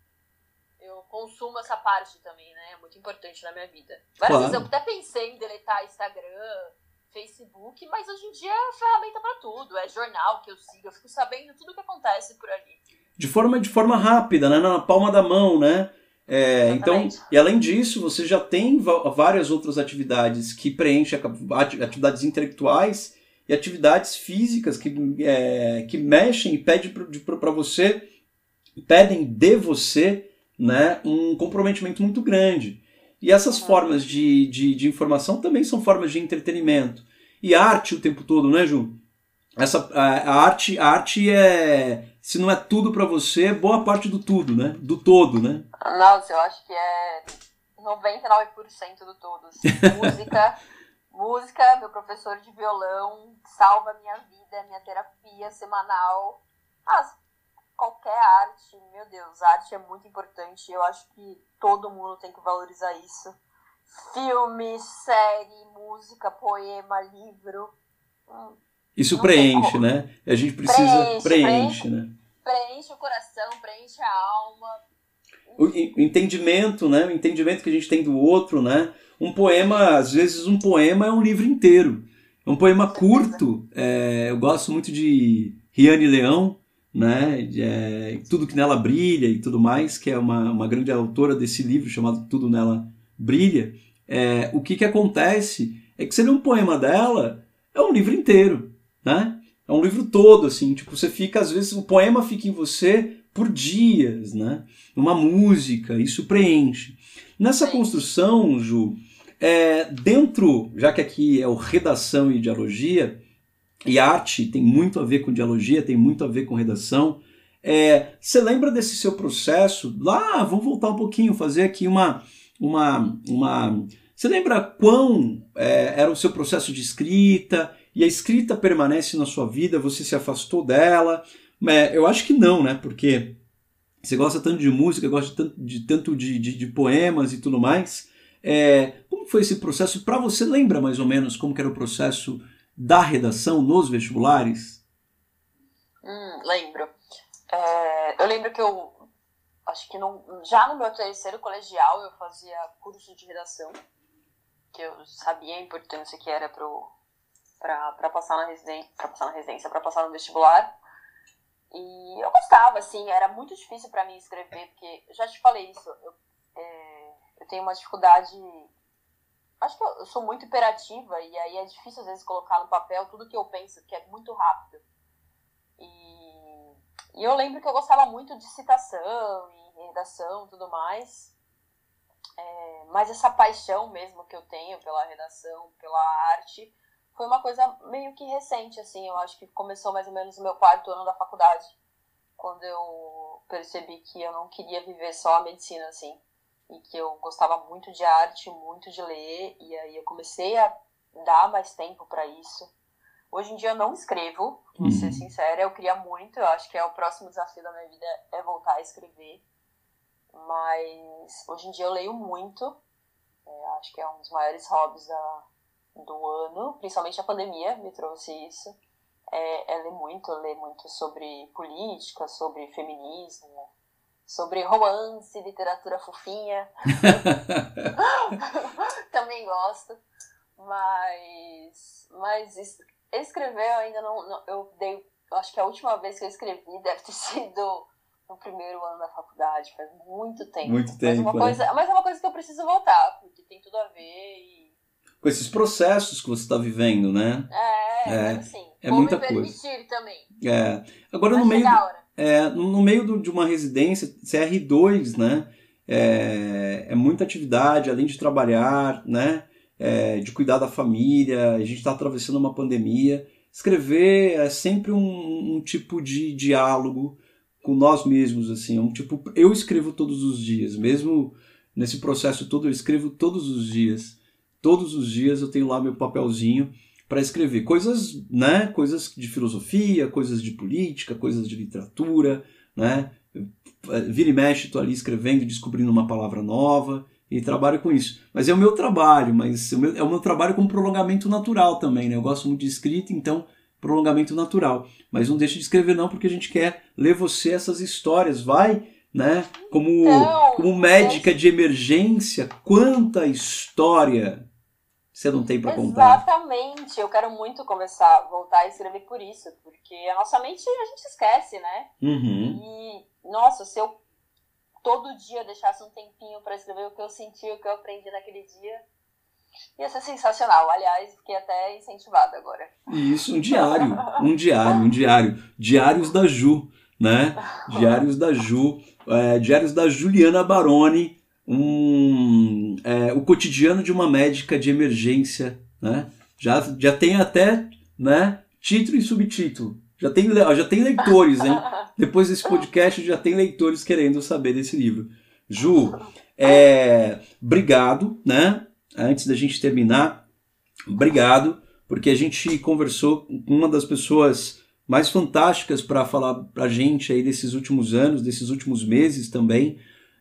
eu consumo essa parte também, né? É muito importante na minha vida. Várias claro. vezes eu até pensei em deletar Instagram, Facebook, mas hoje em dia é ferramenta para tudo. É jornal que eu sigo, eu fico sabendo tudo que acontece por ali. De forma, de forma rápida, né? Na palma da mão, né? É, então, e além disso, você já tem várias outras atividades que preenchem atividades intelectuais e atividades físicas que, é, que mexem e pedem para você, pedem de você né, um comprometimento muito grande. E essas uhum. formas de, de, de, informação também são formas de entretenimento. E arte o tempo todo, né, Ju? Essa, a, a arte, a arte é se não é tudo para você, boa parte do tudo, né? Do todo, né? Nossa, eu acho que é 99% do todo. Assim. Música, música, meu professor de violão salva minha vida, minha terapia semanal. Mas qualquer arte, meu Deus, arte é muito importante. Eu acho que todo mundo tem que valorizar isso. Filme, série, música, poema, livro. Hum, isso preenche, né? A gente precisa preenche, preenche, preenche né? preenche o coração, preenche a alma. O entendimento, né? O entendimento que a gente tem do outro, né? Um poema, às vezes um poema é um livro inteiro. É um poema curto. É, eu gosto muito de Riane Leão, né? É, tudo que nela brilha e tudo mais, que é uma, uma grande autora desse livro chamado Tudo nela brilha. É, o que que acontece é que você lê um poema dela, é um livro inteiro, né? É um livro todo, assim, tipo, você fica, às vezes, o poema fica em você por dias, né? Uma música, isso preenche. Nessa construção, Ju, é, dentro, já que aqui é o redação e dialogia, e arte tem muito a ver com dialogia, tem muito a ver com redação, é, você lembra desse seu processo? Lá, vamos voltar um pouquinho, fazer aqui uma. uma, uma você lembra quão é, era o seu processo de escrita? e a escrita permanece na sua vida, você se afastou dela? É, eu acho que não, né? Porque você gosta tanto de música, gosta tanto de, tanto de, de, de poemas e tudo mais. É, como foi esse processo? Para você, lembra mais ou menos como era o processo da redação nos vestibulares? Hum, lembro. É, eu lembro que eu acho que já no meu terceiro colegial eu fazia curso de redação, que eu sabia a importância que era para passar na residência, para passar na residência, para passar no vestibular. E eu gostava, assim, era muito difícil para mim escrever, porque já te falei isso, eu, é, eu tenho uma dificuldade. Acho que eu, sou muito imperativa e aí é difícil às vezes colocar no papel tudo que eu penso, que é muito rápido. E, e eu lembro que eu gostava muito de citação e redação e tudo mais. É, mas essa paixão mesmo que eu tenho pela redação, pela arte, foi uma coisa meio que recente, assim. Eu acho que começou mais ou menos no meu quarto ano da faculdade, quando eu percebi que eu não queria viver só a medicina, assim. E que eu gostava muito de arte, muito de ler, e aí eu comecei a dar mais tempo para isso. Hoje em dia eu não escrevo, vou ser uhum. sincera, eu queria muito, eu acho que é o próximo desafio da minha vida é voltar a escrever. Mas hoje em dia eu leio muito, é, acho que é um dos maiores hobbies da, do ano, principalmente a pandemia me trouxe isso. É, é ler muito, ler muito sobre política, sobre feminismo, sobre romance, literatura fofinha. Também gosto. Mas, mas escrever eu ainda não, não, Eu dei. Acho que a última vez que eu escrevi deve ter sido no primeiro ano da faculdade, faz muito tempo. Muito tempo. Mas, uma é. coisa, mas é uma coisa que eu preciso voltar, porque tem tudo a ver e. Com esses processos que você está vivendo, né? É, é, assim, é muita me coisa. também. É. Agora no meio, é, no meio do, de uma residência, CR2, né? É, é muita atividade, além de trabalhar, né? É, de cuidar da família, a gente está atravessando uma pandemia. Escrever é sempre um, um tipo de diálogo com nós mesmos, assim, é um tipo, eu escrevo todos os dias, mesmo nesse processo todo eu escrevo todos os dias. Todos os dias eu tenho lá meu papelzinho para escrever coisas, né, coisas de filosofia, coisas de política, coisas de literatura, né? Vira e mexe, estou ali escrevendo, descobrindo uma palavra nova e trabalho com isso. Mas é o meu trabalho, mas é o meu, é o meu trabalho como prolongamento natural também, né? Eu gosto muito de escrita, então prolongamento natural. Mas não deixe de escrever não, porque a gente quer ler você essas histórias. Vai, né? Como, então, como médica de emergência, quanta história você não tem para contar. Exatamente. Eu quero muito começar, voltar a escrever por isso, porque a nossa mente a gente esquece, né? Uhum. E, nossa, se eu todo dia deixasse um tempinho para escrever o que eu senti, o que eu aprendi naquele dia, Ia ser sensacional. Aliás, fiquei até incentivada agora. Isso, um diário. Um diário, um diário. Diários da Ju, né? Diários da Ju. É, Diários da Juliana Baroni. Um, é, o cotidiano de uma médica de emergência, né? Já, já tem até né, título e subtítulo. Já tem, já tem leitores, hein? Depois desse podcast já tem leitores querendo saber desse livro. Ju, é, obrigado, né? antes da gente terminar, obrigado, porque a gente conversou com uma das pessoas mais fantásticas para falar para a gente aí desses últimos anos, desses últimos meses também.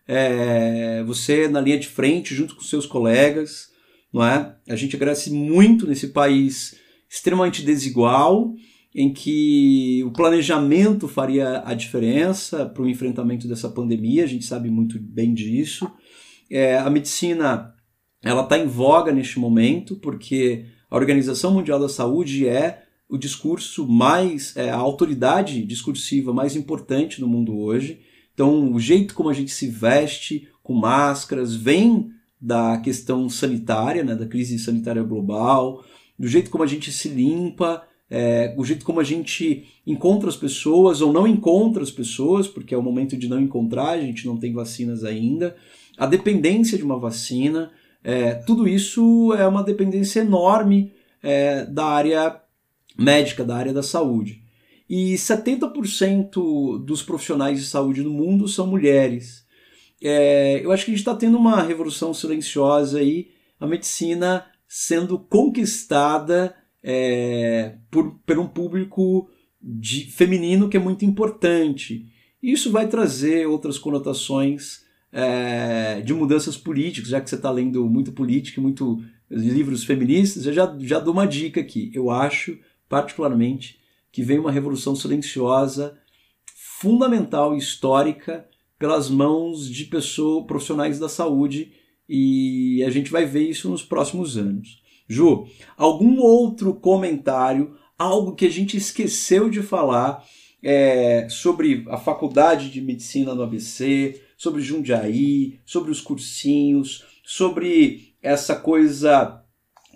É, você na linha de frente, junto com seus colegas, não é? A gente agradece muito nesse país extremamente desigual, em que o planejamento faria a diferença para o enfrentamento dessa pandemia, a gente sabe muito bem disso. É, a medicina ela está em voga neste momento porque a Organização Mundial da Saúde é o discurso mais, é, a autoridade discursiva mais importante no mundo hoje. Então, o jeito como a gente se veste com máscaras vem da questão sanitária, né, da crise sanitária global, do jeito como a gente se limpa, é, o jeito como a gente encontra as pessoas ou não encontra as pessoas, porque é o momento de não encontrar, a gente não tem vacinas ainda, a dependência de uma vacina, é, tudo isso é uma dependência enorme é, da área médica, da área da saúde. E 70% dos profissionais de saúde no mundo são mulheres. É, eu acho que a gente está tendo uma revolução silenciosa aí, a medicina sendo conquistada é, por, por um público de, feminino que é muito importante. Isso vai trazer outras conotações é, de mudanças políticas, já que você está lendo muito política, muito livros feministas, eu já, já dou uma dica aqui. Eu acho, particularmente, que vem uma revolução silenciosa, fundamental histórica, pelas mãos de pessoas profissionais da saúde, e a gente vai ver isso nos próximos anos. Ju, algum outro comentário, algo que a gente esqueceu de falar é, sobre a faculdade de medicina no ABC, sobre Jundiaí, sobre os cursinhos, sobre essa coisa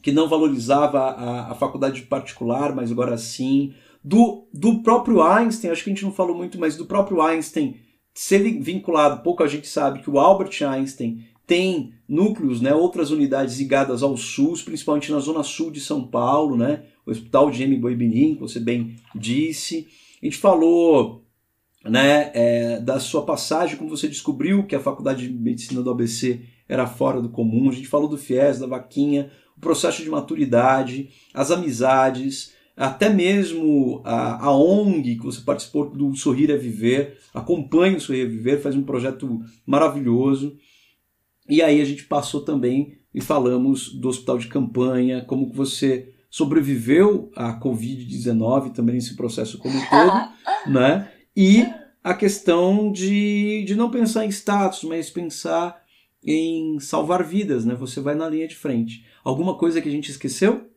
que não valorizava a, a faculdade particular, mas agora sim. Do, do próprio Einstein, acho que a gente não falou muito, mas do próprio Einstein ser vinculado, pouco a gente sabe que o Albert Einstein tem núcleos, né, outras unidades ligadas ao SUS, principalmente na zona sul de São Paulo, né, o Hospital de M. Boibinim, que você bem disse. A gente falou né, é, da sua passagem, como você descobriu que a faculdade de medicina do ABC era fora do comum. A gente falou do FIES, da vaquinha, o processo de maturidade, as amizades, até mesmo a, a ONG que você participou do Sorrir é Viver, acompanha o Sorrir é Viver, faz um projeto maravilhoso. E aí a gente passou também e falamos do hospital de campanha, como que você sobreviveu à Covid-19 também nesse processo como um todo, né? E a questão de, de não pensar em status, mas pensar em salvar vidas, né? Você vai na linha de frente. Alguma coisa que a gente esqueceu?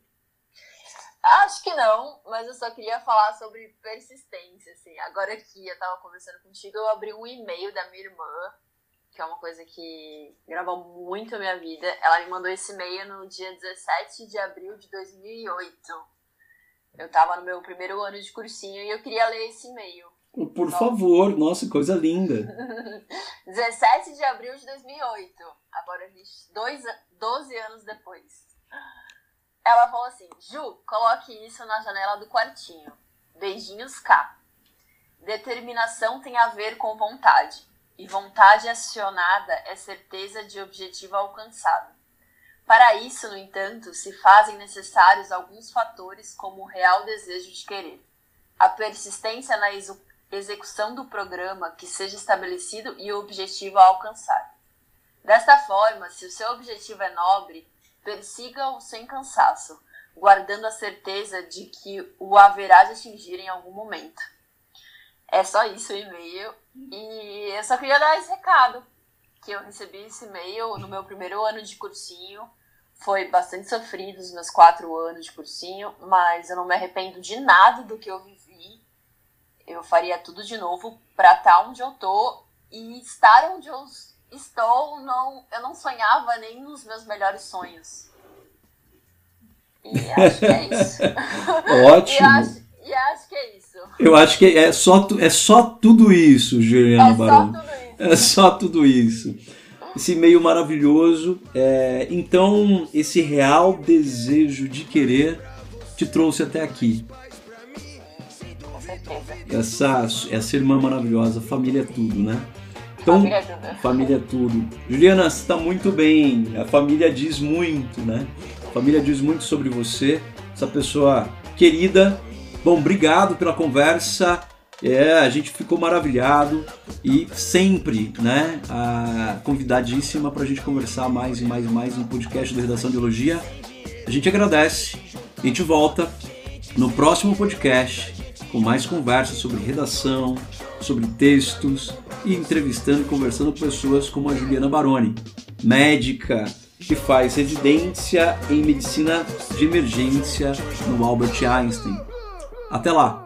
Acho que não, mas eu só queria falar sobre persistência, assim. Agora que eu tava conversando contigo, eu abri um e-mail da minha irmã, que é uma coisa que gravou muito a minha vida. Ela me mandou esse e-mail no dia 17 de abril de 2008. Eu tava no meu primeiro ano de cursinho e eu queria ler esse e-mail. Por favor, nossa, coisa linda. 17 de abril de 2008. Agora, dois, 12 anos depois. Ela falou assim: Ju, coloque isso na janela do quartinho. Beijinhos K. Determinação tem a ver com vontade. E vontade acionada é certeza de objetivo alcançado. Para isso, no entanto, se fazem necessários alguns fatores, como o real desejo de querer, a persistência na execução do programa que seja estabelecido e o objetivo a alcançar. Desta forma, se o seu objetivo é nobre, persiga-o sem cansaço, guardando a certeza de que o haverá de atingir em algum momento. É só isso o e-mail. E eu só queria dar esse recado, que eu recebi esse e-mail no meu primeiro ano de cursinho. Foi bastante sofrido os meus quatro anos de cursinho, mas eu não me arrependo de nada do que eu vivi. Eu faria tudo de novo para estar onde eu tô e estar onde eu estou, não, eu não sonhava nem nos meus melhores sonhos. E acho que é isso. Ótimo. e, acho, e acho que é isso. Eu acho que é só, é só tudo isso, Juliana é Barão. É só tudo isso. Esse e-mail maravilhoso. É, então, esse real desejo de querer te trouxe até aqui. Essa, essa irmã maravilhosa, família é tudo, né? Então, família é tudo. Família tudo. Juliana, você está muito bem. A família diz muito, né? A família diz muito sobre você, essa pessoa querida. Bom, obrigado pela conversa. É, a gente ficou maravilhado e sempre, né, a convidadíssima para a gente conversar mais e mais e mais no podcast da Redação de Elogia. A gente agradece. A gente volta no próximo podcast com mais conversas sobre redação, sobre textos e entrevistando conversando com pessoas como a Juliana Baroni, médica que faz residência em medicina de emergência no Albert Einstein. Até lá!